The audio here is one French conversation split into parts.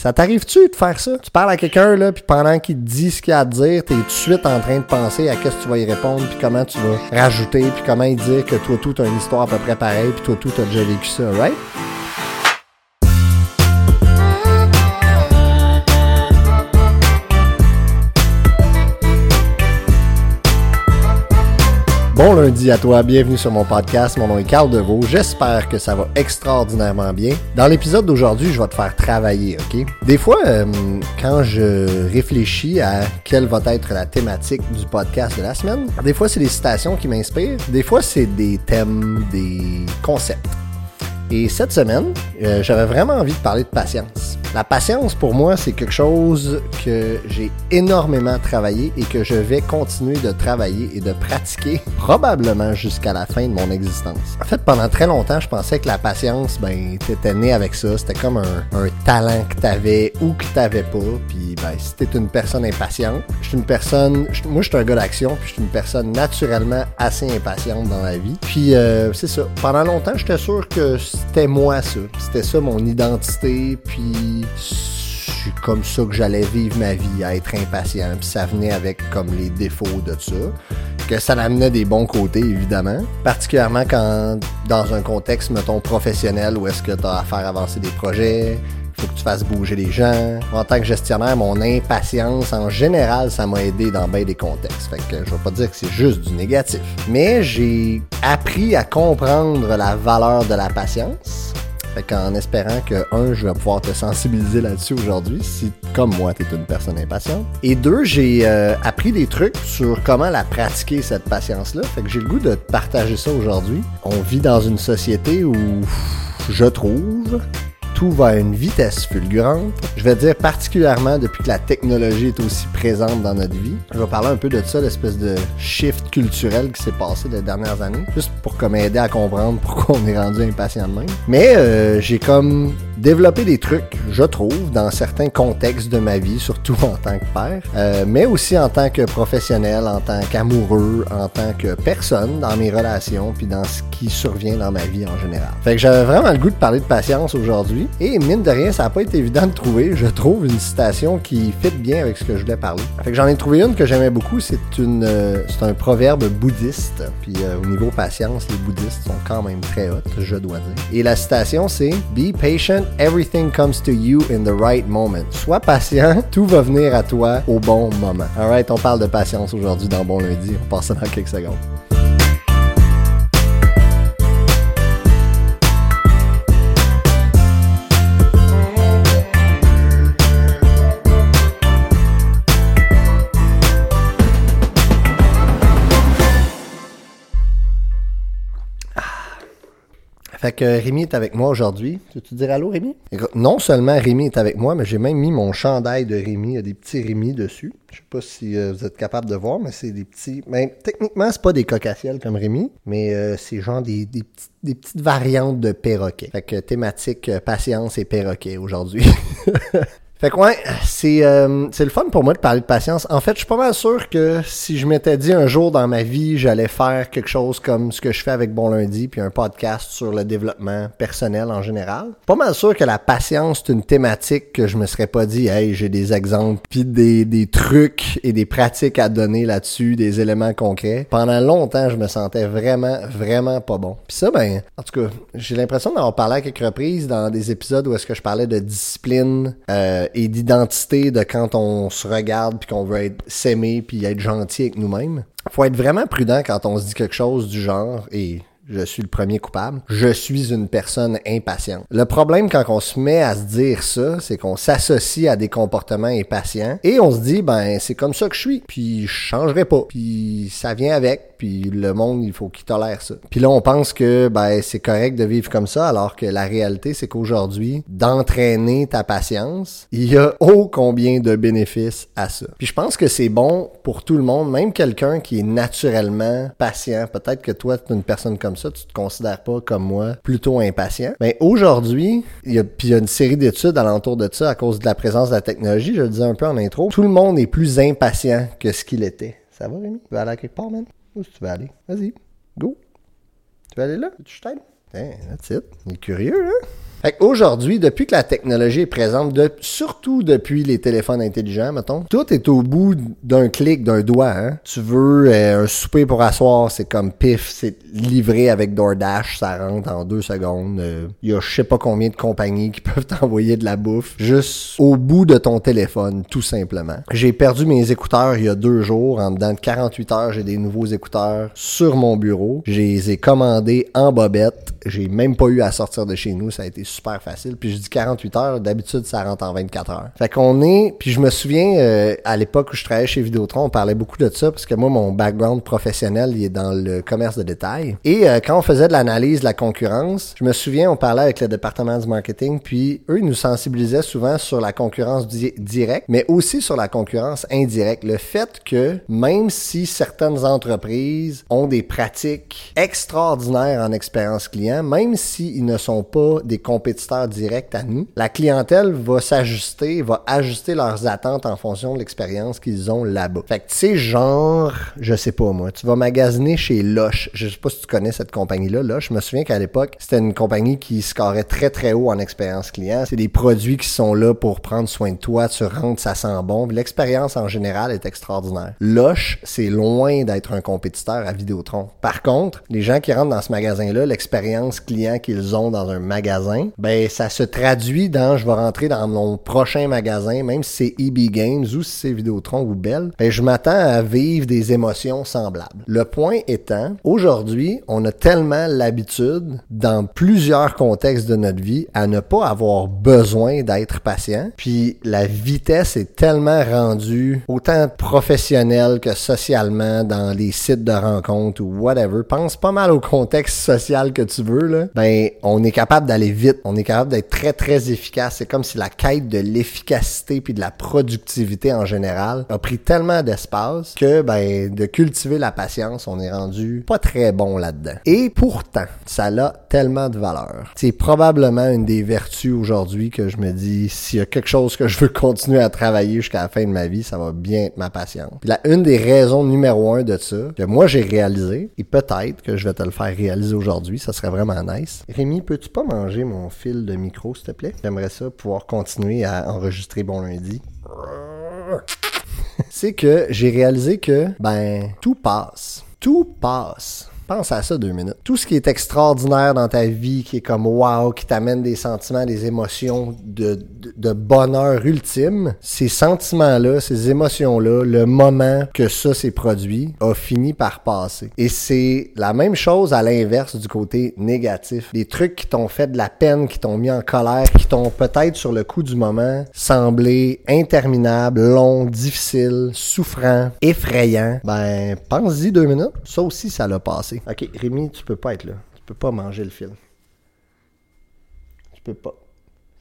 Ça t'arrive-tu de faire ça? Tu parles à quelqu'un, là, puis pendant qu'il te dit ce qu'il a à te dire, t'es tout de suite en train de penser à qu'est-ce que tu vas y répondre, puis comment tu vas rajouter, puis comment il dire que toi, tout, t'as une histoire à peu près pareille, puis toi, tout, t'as déjà vécu ça, right? Bon lundi à toi, bienvenue sur mon podcast. Mon nom est Carl Deveau. J'espère que ça va extraordinairement bien. Dans l'épisode d'aujourd'hui, je vais te faire travailler, ok? Des fois, euh, quand je réfléchis à quelle va être la thématique du podcast de la semaine, des fois c'est des citations qui m'inspirent, des fois c'est des thèmes, des concepts. Et cette semaine, euh, j'avais vraiment envie de parler de patience. La patience, pour moi, c'est quelque chose que j'ai énormément travaillé et que je vais continuer de travailler et de pratiquer probablement jusqu'à la fin de mon existence. En fait, pendant très longtemps, je pensais que la patience, ben, t'étais né avec ça. C'était comme un, un, talent que t'avais ou que t'avais pas. Puis, ben, si t'es une personne impatiente, je suis une personne, moi, je suis un gars d'action, puis je suis une personne naturellement assez impatiente dans la vie. Puis, euh, c'est ça. Pendant longtemps, j'étais sûr que c'était moi ça. C'était ça mon identité. Puis, c'est comme ça que j'allais vivre ma vie, à être impatient. Puis ça venait avec comme les défauts de ça. Que ça l'amenait des bons côtés, évidemment. Particulièrement quand, dans un contexte, mettons, professionnel, où est-ce que tu as à faire avancer des projets, faut que tu fasses bouger les gens. En tant que gestionnaire, mon impatience, en général, ça m'a aidé dans bien des contextes. Fait que je vais pas dire que c'est juste du négatif. Mais j'ai appris à comprendre la valeur de la patience fait qu'en espérant que, un, je vais pouvoir te sensibiliser là-dessus aujourd'hui, si, comme moi, tu es une personne impatiente. Et deux, j'ai euh, appris des trucs sur comment la pratiquer, cette patience-là. Fait que j'ai le goût de partager ça aujourd'hui. On vit dans une société où, je trouve, va à une vitesse fulgurante. Je vais dire particulièrement depuis que la technologie est aussi présente dans notre vie. Je vais parler un peu de ça, l'espèce de shift culturel qui s'est passé les dernières années, juste pour comme aider à comprendre pourquoi on est rendu impatient de même. Mais euh, j'ai comme développer des trucs, je trouve, dans certains contextes de ma vie, surtout en tant que père, euh, mais aussi en tant que professionnel, en tant qu'amoureux, en tant que personne dans mes relations, puis dans ce qui survient dans ma vie en général. Fait que j'avais vraiment le goût de parler de patience aujourd'hui, et mine de rien, ça n'a pas été évident de trouver, je trouve, une citation qui fit bien avec ce que je voulais parler. Fait que j'en ai trouvé une que j'aimais beaucoup, c'est une, euh, c'est un proverbe bouddhiste, puis euh, au niveau patience, les bouddhistes sont quand même très hautes, je dois dire. Et la citation, c'est « Be patient everything comes to you in the right moment. Sois patient, tout va venir à toi au bon moment. Alright, on parle de patience aujourd'hui dans Bon Lundi. On passe ça dans quelques secondes. Fait que Rémi est avec moi aujourd'hui. Tu veux-tu dire allô, Rémi? Non seulement Rémi est avec moi, mais j'ai même mis mon chandail de Rémi. Il y a des petits Rémi dessus. Je sais pas si euh, vous êtes capable de voir, mais c'est des petits. Ben, techniquement, c'est pas des cocassiels comme Rémi, mais euh, c'est genre des, des, des, petites variantes de perroquet. Fait que thématique euh, patience et perroquet aujourd'hui. Fait que ouais, c'est euh, le fun pour moi de parler de patience. En fait, je suis pas mal sûr que si je m'étais dit un jour dans ma vie, j'allais faire quelque chose comme ce que je fais avec Bon Lundi, puis un podcast sur le développement personnel en général. Pas mal sûr que la patience c'est une thématique que je me serais pas dit, hey, j'ai des exemples, puis des, des trucs et des pratiques à donner là-dessus, des éléments concrets. Pendant longtemps, je me sentais vraiment, vraiment pas bon. Puis ça, ben, en tout cas, j'ai l'impression d'avoir parlé à quelques reprises dans des épisodes où est-ce que je parlais de discipline. Euh, et d'identité de quand on se regarde puis qu'on veut être s'aimer puis être gentil avec nous-mêmes. Faut être vraiment prudent quand on se dit quelque chose du genre et je suis le premier coupable. Je suis une personne impatiente. Le problème quand on se met à se dire ça, c'est qu'on s'associe à des comportements impatients et on se dit ben c'est comme ça que je suis, puis je changerai pas, puis ça vient avec, puis le monde il faut qu'il tolère ça. Puis là on pense que ben c'est correct de vivre comme ça alors que la réalité c'est qu'aujourd'hui d'entraîner ta patience, il y a ô combien de bénéfices à ça. Puis je pense que c'est bon pour tout le monde, même quelqu'un qui est naturellement patient. Peut-être que toi tu es une personne comme ça ça, tu te considères pas comme moi plutôt impatient. Mais aujourd'hui, il y a, y a une série d'études alentour de ça à cause de la présence de la technologie, je le disais un peu en intro, tout le monde est plus impatient que ce qu'il était. Ça va, Rémi? Tu veux aller à quelque part, man? Où est-ce que tu veux aller? Vas-y, go. Tu veux aller là? Tu t'aides? Hey, that's it. Il est curieux, hein? Aujourd'hui, depuis que la technologie est présente, de, surtout depuis les téléphones intelligents, mettons, tout est au bout d'un clic, d'un doigt. Hein? Tu veux euh, un souper pour asseoir, c'est comme pif, c'est livré avec DoorDash, ça rentre en deux secondes. Il y a je sais pas combien de compagnies qui peuvent t'envoyer de la bouffe juste au bout de ton téléphone, tout simplement. J'ai perdu mes écouteurs il y a deux jours. En dedans de 48 heures, j'ai des nouveaux écouteurs sur mon bureau. Je les ai commandés en bobette. J'ai même pas eu à sortir de chez nous. Ça a été super facile. Puis je dis 48 heures. D'habitude, ça rentre en 24 heures. Fait qu'on est... Puis je me souviens, euh, à l'époque où je travaillais chez Vidéotron, on parlait beaucoup de ça parce que moi, mon background professionnel, il est dans le commerce de détail. Et euh, quand on faisait de l'analyse de la concurrence, je me souviens, on parlait avec le département du marketing, puis eux, ils nous sensibilisaient souvent sur la concurrence directe, mais aussi sur la concurrence indirecte. Le fait que même si certaines entreprises ont des pratiques extraordinaires en expérience client, même s'ils ne sont pas des compétiteurs directs à nous, la clientèle va s'ajuster, va ajuster leurs attentes en fonction de l'expérience qu'ils ont là-bas. Fait que tu genre, je sais pas moi, tu vas magasiner chez Loche. Je sais pas si tu connais cette compagnie-là, Loche. Je me souviens qu'à l'époque, c'était une compagnie qui scorait très très haut en expérience client. C'est des produits qui sont là pour prendre soin de toi, tu rentres, ça sent bon. L'expérience en général est extraordinaire. Loche, c'est loin d'être un compétiteur à Vidéotron. Par contre, les gens qui rentrent dans ce magasin-là, l'expérience client qu'ils ont dans un magasin, ben ça se traduit dans je vais rentrer dans mon prochain magasin, même si c'est EB Games ou si c'est Vidéotron ou Bell, ben je m'attends à vivre des émotions semblables. Le point étant, aujourd'hui, on a tellement l'habitude dans plusieurs contextes de notre vie à ne pas avoir besoin d'être patient. Puis la vitesse est tellement rendue autant professionnelle que socialement dans les sites de rencontres ou whatever. Pense pas mal au contexte social que tu veux là. Ben on est capable d'aller vite, on est capable d'être très très efficace. C'est comme si la quête de l'efficacité puis de la productivité en général a pris tellement d'espace que ben de cultiver la patience, on est rendu pas très bon là-dedans. Et pourtant, ça a tellement de valeur. C'est probablement une des vertus aujourd'hui que je me dis, s'il y a quelque chose que je veux continuer à travailler jusqu'à la fin de ma vie, ça va bien être ma patience. Puis la, une des raisons numéro un de ça, que moi j'ai réalisé, et peut-être que je vais te le faire réaliser aujourd'hui, ça serait vraiment nice. Rémi, peux-tu pas manger mon fil de micro, s'il te plaît? J'aimerais ça pouvoir continuer à enregistrer Bon Lundi. C'est que j'ai réalisé que, ben, tout passe. Tout passe. Pense à ça deux minutes. Tout ce qui est extraordinaire dans ta vie, qui est comme wow, qui t'amène des sentiments, des émotions de, de, bonheur ultime, ces sentiments-là, ces émotions-là, le moment que ça s'est produit, a fini par passer. Et c'est la même chose à l'inverse du côté négatif. Des trucs qui t'ont fait de la peine, qui t'ont mis en colère, qui t'ont peut-être sur le coup du moment semblé interminables, longs, difficiles, souffrants, effrayants. Ben, pense-y deux minutes. Ça aussi, ça l'a passé. Ok, Rémi, tu peux pas être là. Tu peux pas manger le fil. Tu peux pas.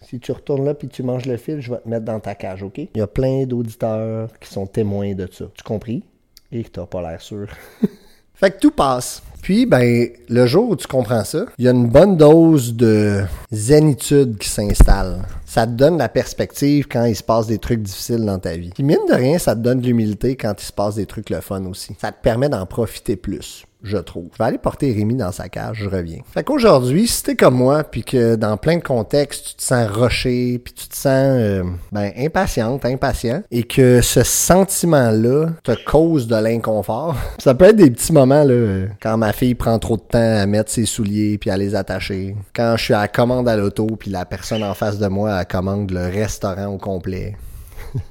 Si tu retournes là puis tu manges le fil, je vais te mettre dans ta cage, ok? Il y a plein d'auditeurs qui sont témoins de ça. Tu compris? Et que t'as pas l'air sûr. fait que tout passe. Puis, ben, le jour où tu comprends ça, il y a une bonne dose de zénitude qui s'installe. Ça te donne la perspective quand il se passe des trucs difficiles dans ta vie. Puis, mine de rien, ça te donne de l'humilité quand il se passe des trucs le fun aussi. Ça te permet d'en profiter plus je trouve. Je vais aller porter Rémi dans sa cage, je reviens. Fait qu'aujourd'hui, si t'es comme moi, puis que dans plein de contextes, tu te sens roché, puis tu te sens euh, ben, impatiente, impatient, et que ce sentiment-là te cause de l'inconfort, ça peut être des petits moments, là, quand ma fille prend trop de temps à mettre ses souliers puis à les attacher, quand je suis à la commande à l'auto, puis la personne en face de moi, elle commande le restaurant au complet.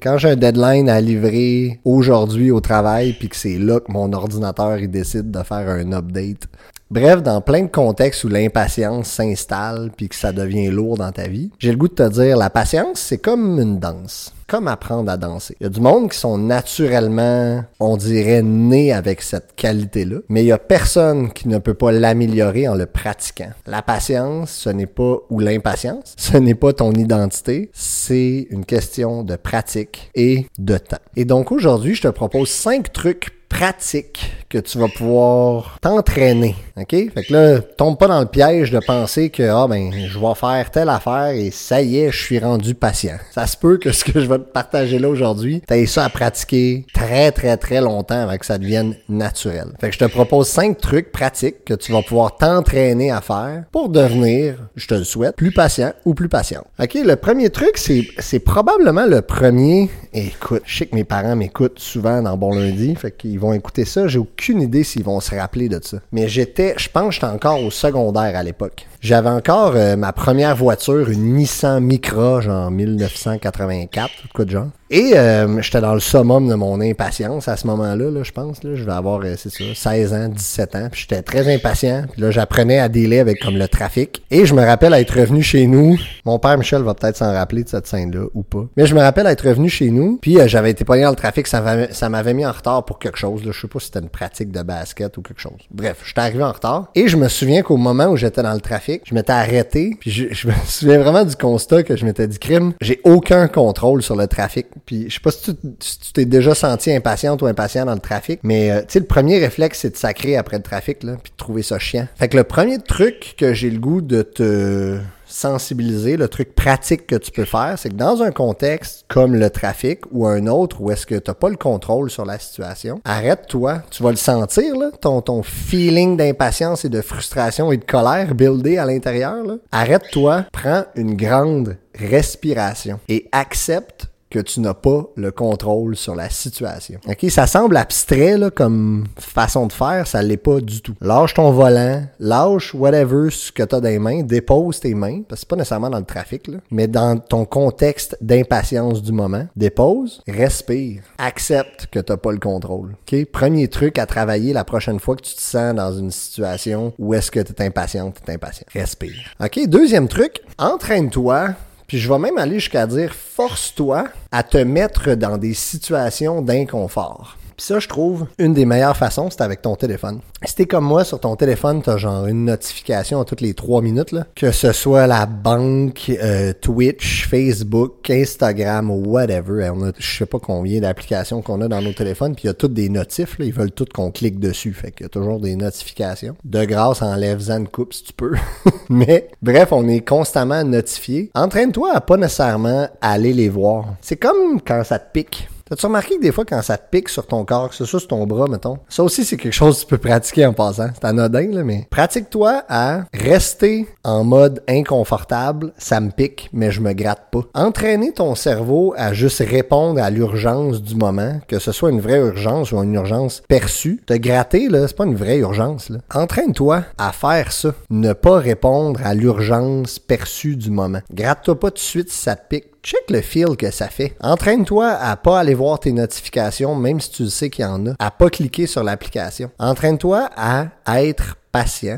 Quand j'ai un deadline à livrer aujourd'hui au travail, puis que c'est là que mon ordinateur il décide de faire un update. Bref, dans plein de contextes où l'impatience s'installe puis que ça devient lourd dans ta vie, j'ai le goût de te dire, la patience, c'est comme une danse comme apprendre à danser. Il y a du monde qui sont naturellement, on dirait, nés avec cette qualité-là, mais il y a personne qui ne peut pas l'améliorer en le pratiquant. La patience, ce n'est pas, ou l'impatience, ce n'est pas ton identité, c'est une question de pratique et de temps. Et donc aujourd'hui, je te propose cinq trucs pratiques que tu vas pouvoir t'entraîner. OK? Fait que là, tombe pas dans le piège de penser que ah ben je vais faire telle affaire et ça y est, je suis rendu patient. Ça se peut que ce que je vais te partager là aujourd'hui, t'aies ça à pratiquer très très très longtemps avant que ça devienne naturel. Fait que je te propose cinq trucs pratiques que tu vas pouvoir t'entraîner à faire pour devenir, je te le souhaite, plus patient ou plus patient. OK, le premier truc c'est c'est probablement le premier. Écoute, je sais que mes parents m'écoutent souvent dans Bon Lundi, fait qu'ils vont écouter ça, j'ai aucune idée s'ils vont se rappeler de ça. Mais j'étais, je pense que j'étais encore au secondaire à l'époque. J'avais encore euh, ma première voiture, une Nissan Micra, genre 1984, tout de genre. Et euh, j'étais dans le summum de mon impatience à ce moment-là, là, je pense. Là, je vais avoir, euh, c'est ça, 16 ans, 17 ans. Puis j'étais très impatient. Puis là, j'apprenais à délai avec comme le trafic. Et je me rappelle être revenu chez nous. Mon père Michel va peut-être s'en rappeler de cette scène-là ou pas. Mais je me rappelle être revenu chez nous. Puis j'avais été pogné dans le trafic. Ça m'avait, ça m'avait mis en retard pour quelque chose. Là. Je sais pas si c'était une pratique de basket ou quelque chose. Bref, j'étais arrivé en retard. Et je me souviens qu'au moment où j'étais dans le trafic, je m'étais arrêté. Puis je, me souviens vraiment du constat que je m'étais dit, crime, j'ai aucun contrôle sur le trafic. Puis je sais pas si tu t'es déjà senti impatiente ou impatient dans le trafic, mais euh, tu sais, le premier réflexe, c'est de sacrer après le trafic, là, puis de trouver ça chiant. Fait que le premier truc que j'ai le goût de te sensibiliser, le truc pratique que tu peux faire, c'est que dans un contexte comme le trafic ou un autre où est-ce que tu n'as pas le contrôle sur la situation, arrête-toi, tu vas le sentir, ton, ton feeling d'impatience et de frustration et de colère buildé à l'intérieur. Arrête-toi, prends une grande respiration et accepte que tu n'as pas le contrôle sur la situation. OK, ça semble abstrait là, comme façon de faire, ça l'est pas du tout. Lâche ton volant, lâche whatever ce que tu as dans les mains, dépose tes mains, parce que c'est pas nécessairement dans le trafic là, mais dans ton contexte d'impatience du moment, dépose, respire, accepte que tu pas le contrôle. OK, premier truc à travailler la prochaine fois que tu te sens dans une situation où est-ce que tu es impatient, tu es impatient. Respire. OK, deuxième truc, entraîne-toi puis je vais même aller jusqu'à dire, force-toi à te mettre dans des situations d'inconfort. Puis ça, je trouve, une des meilleures façons, c'est avec ton téléphone. Si t'es comme moi, sur ton téléphone, t'as genre une notification à toutes les trois minutes, là. Que ce soit la banque, euh, Twitch, Facebook, Instagram whatever. On a, je sais pas combien d'applications qu'on a dans nos téléphones, puis il y a toutes des notifs, là. Ils veulent toutes qu'on clique dessus. Fait qu'il y a toujours des notifications. De grâce, enlève-en coupe si tu peux. Mais, bref, on est constamment notifié. Entraîne-toi à pas nécessairement aller les voir. C'est comme quand ça te pique. T'as-tu remarqué que des fois, quand ça pique sur ton corps, que c'est ça sur ton bras, mettons, ça aussi, c'est quelque chose que tu peux pratiquer en passant. C'est anodin, là, mais pratique-toi à rester en mode inconfortable. Ça me pique, mais je me gratte pas. Entraîner ton cerveau à juste répondre à l'urgence du moment, que ce soit une vraie urgence ou une urgence perçue. Te gratter, là, c'est pas une vraie urgence, là. Entraîne-toi à faire ça. Ne pas répondre à l'urgence perçue du moment. Gratte-toi pas tout de suite si ça te pique check le feel que ça fait. Entraîne-toi à pas aller voir tes notifications, même si tu sais qu'il y en a, à pas cliquer sur l'application. Entraîne-toi à être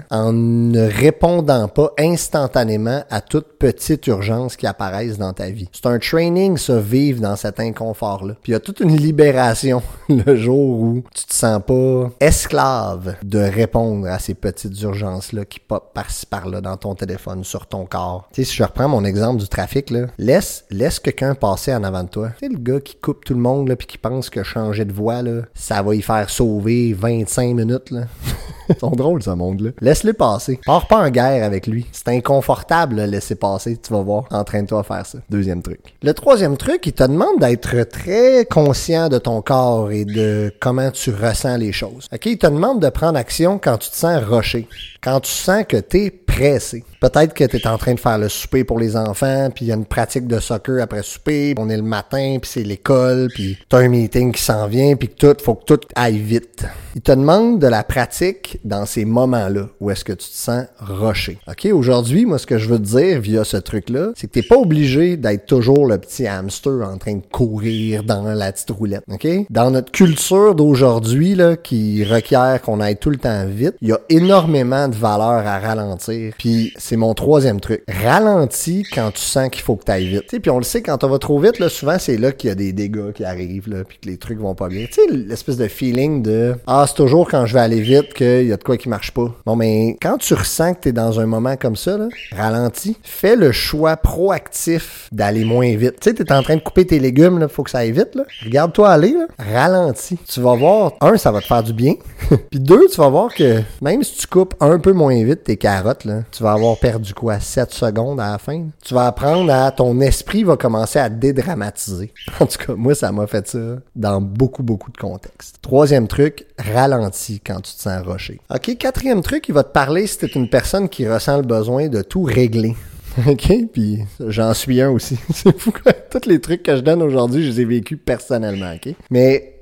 en ne répondant pas instantanément à toute petite urgence qui apparaisse dans ta vie. C'est un training, ça, vivre dans cet inconfort-là. Puis il y a toute une libération le jour où tu te sens pas esclave de répondre à ces petites urgences-là qui pop par-ci par-là dans ton téléphone, sur ton corps. Tu sais, si je reprends mon exemple du trafic, là, laisse, laisse quelqu'un passer en avant de toi. Tu le gars qui coupe tout le monde, là, puis qui pense que changer de voie, là, ça va y faire sauver 25 minutes, là. Ils ça, Laisse-le passer. Pars pas en guerre avec lui. C'est inconfortable de laisser passer, tu vas voir. Entraîne-toi à faire ça. Deuxième truc. Le troisième truc, il te demande d'être très conscient de ton corps et de comment tu ressens les choses. OK? Il te demande de prendre action quand tu te sens rocher. Quand tu sens que t'es pressé. Peut-être que tu es en train de faire le souper pour les enfants, puis il y a une pratique de soccer après souper, on est le matin, puis c'est l'école, puis t'as un meeting qui s'en vient, puis tout, faut que tout aille vite. Il te demande de la pratique dans ces moments-là où est-ce que tu te sens roché. OK, aujourd'hui, moi, ce que je veux te dire via ce truc-là, c'est que t'es pas obligé d'être toujours le petit hamster en train de courir dans la petite roulette. OK? Dans notre culture d'aujourd'hui, là, qui requiert qu'on aille tout le temps vite, il y a énormément de valeur à ralentir. Puis c'est mon troisième truc. Ralentis quand tu sens qu'il faut que tu ailles vite. Puis on le sait, quand on va trop vite, là, souvent c'est là qu'il y a des dégâts qui arrivent, là, puis que les trucs vont pas bien. Tu sais, l'espèce de feeling de Ah, c'est toujours quand je vais aller vite qu'il y a de quoi qui marche pas. Bon, mais quand tu ressens que tu es dans un moment comme ça, là, ralentis. Fais le choix proactif d'aller moins vite. Tu sais, tu es en train de couper tes légumes, il faut que ça aille vite. Là. Regarde-toi aller, là. ralentis. Tu vas voir, un, ça va te faire du bien. Puis deux, tu vas voir que même si tu coupes un peu moins vite tes carottes, là, tu vas avoir perdu quoi? 7 secondes à la fin? Tu vas apprendre à... Ton esprit va commencer à dédramatiser. En tout cas, moi, ça m'a fait ça dans beaucoup, beaucoup de contextes. Troisième truc, ralentis quand tu te sens rocher. OK, quatrième truc, il va te parler si t'es une personne qui ressent le besoin de tout régler. OK? Puis j'en suis un aussi. C'est fou. Tous les trucs que je donne aujourd'hui, je les ai vécus personnellement. OK? Mais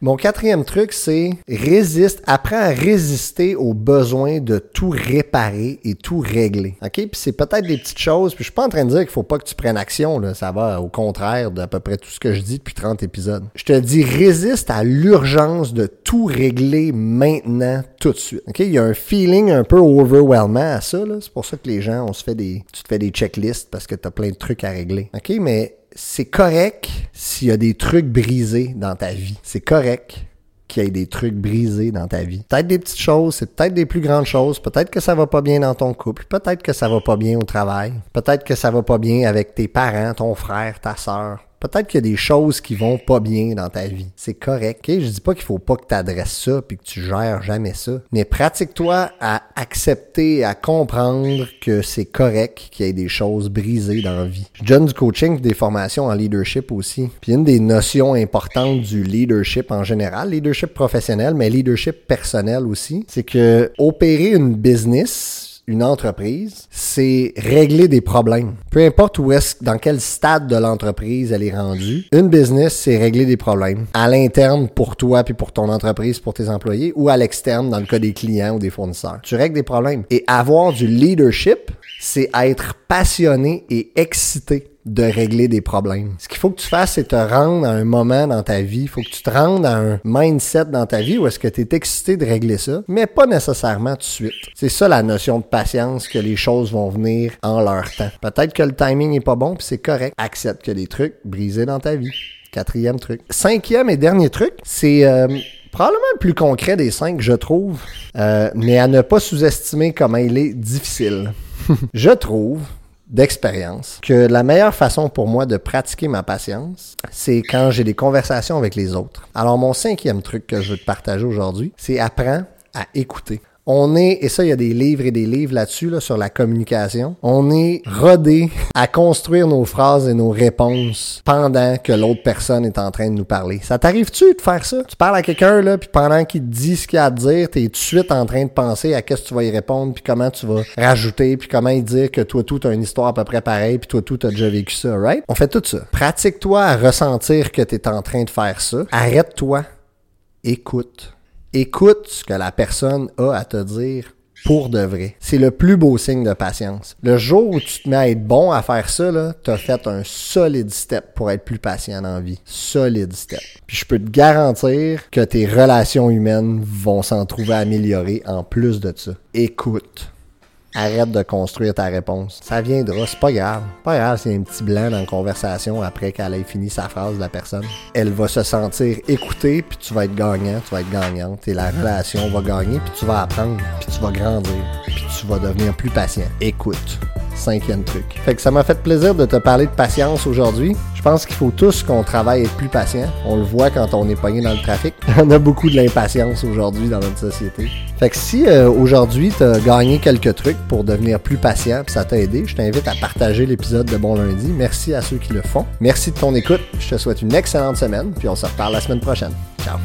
mon quatrième truc, c'est résiste, apprends à résister aux besoins de tout réparer et tout régler. OK? Puis c'est peut-être des petites choses, puis je suis pas en train de dire qu'il faut pas que tu prennes action, là. Ça va au contraire d'à peu près tout ce que je dis depuis 30 épisodes. Je te dis résiste à l'urgence de tout régler maintenant, tout de suite. OK? Il y a un feeling un peu overwhelming à ça. C'est pour ça que les gens, on se fait des, tu te fais des checklists parce que tu as plein de trucs à régler. OK? Mais c'est correct s'il y a des trucs brisés dans ta vie. C'est correct qu'il y ait des trucs brisés dans ta vie. Peut-être des petites choses, c'est peut-être des plus grandes choses, peut-être que ça va pas bien dans ton couple, peut-être que ça va pas bien au travail, peut-être que ça va pas bien avec tes parents, ton frère, ta sœur, Peut-être qu'il y a des choses qui vont pas bien dans ta vie. C'est correct. Je dis pas qu'il faut pas que tu adresses ça puis que tu gères jamais ça. Mais pratique-toi à accepter, à comprendre que c'est correct qu'il y ait des choses brisées dans la vie. Je donne du coaching des formations en leadership aussi. Puis une des notions importantes du leadership en général, leadership professionnel, mais leadership personnel aussi, c'est que opérer une business, une entreprise, c'est régler des problèmes. Peu importe où est-ce, dans quel stade de l'entreprise elle est rendue, une business, c'est régler des problèmes. À l'interne pour toi puis pour ton entreprise, pour tes employés, ou à l'externe dans le cas des clients ou des fournisseurs. Tu règles des problèmes. Et avoir du leadership, c'est être passionné et excité de régler des problèmes. Ce qu'il faut que tu fasses, c'est te rendre à un moment dans ta vie. Il faut que tu te rendes à un mindset dans ta vie où est-ce que tu es excité de régler ça, mais pas nécessairement tout de suite. C'est ça la notion de patience, que les choses vont venir en leur temps. Peut-être que le timing est pas bon, puis c'est correct. Accepte que des trucs brisés dans ta vie. Quatrième truc. Cinquième et dernier truc, c'est... Euh, probablement le plus concret des cinq, je trouve, euh, mais à ne pas sous-estimer comment il est difficile. je trouve d'expérience que la meilleure façon pour moi de pratiquer ma patience, c'est quand j'ai des conversations avec les autres. Alors mon cinquième truc que je veux te partager aujourd'hui, c'est apprends à écouter. On est, et ça, il y a des livres et des livres là-dessus, là, sur la communication. On est rodé à construire nos phrases et nos réponses pendant que l'autre personne est en train de nous parler. Ça t'arrive-tu de faire ça? Tu parles à quelqu'un, là, puis pendant qu'il te dit ce qu'il a à te dire, t'es tout de suite en train de penser à qu'est-ce que tu vas y répondre, puis comment tu vas rajouter, puis comment dire que toi, tout, t'as une histoire à peu près pareille, puis toi, tout, t'as déjà vécu ça, right? On fait tout ça. Pratique-toi à ressentir que t'es en train de faire ça. Arrête-toi. Écoute écoute ce que la personne a à te dire pour de vrai. C'est le plus beau signe de patience. Le jour où tu te mets à être bon à faire ça, là, t'as fait un solide step pour être plus patient la vie. Solide step. Puis je peux te garantir que tes relations humaines vont s'en trouver améliorées en plus de ça. Écoute. Arrête de construire ta réponse. Ça viendra, c'est pas grave. Pas grave s'il y a un petit blanc dans la conversation après qu'elle ait fini sa phrase, la personne. Elle va se sentir écoutée, puis tu vas être gagnant, tu vas être gagnante, et la relation va gagner, puis tu vas apprendre, puis tu vas grandir, puis tu vas devenir plus patient. Écoute cinquième truc. Fait que ça m'a fait plaisir de te parler de patience aujourd'hui. Je pense qu'il faut tous qu'on travaille à être plus patient. On le voit quand on est pogné dans le trafic. On a beaucoup de l'impatience aujourd'hui dans notre société. Fait que si euh, aujourd'hui tu as gagné quelques trucs pour devenir plus patient, puis ça t'a aidé, je t'invite à partager l'épisode de Bon Lundi. Merci à ceux qui le font. Merci de ton écoute. Je te souhaite une excellente semaine, puis on se reparle la semaine prochaine. Ciao.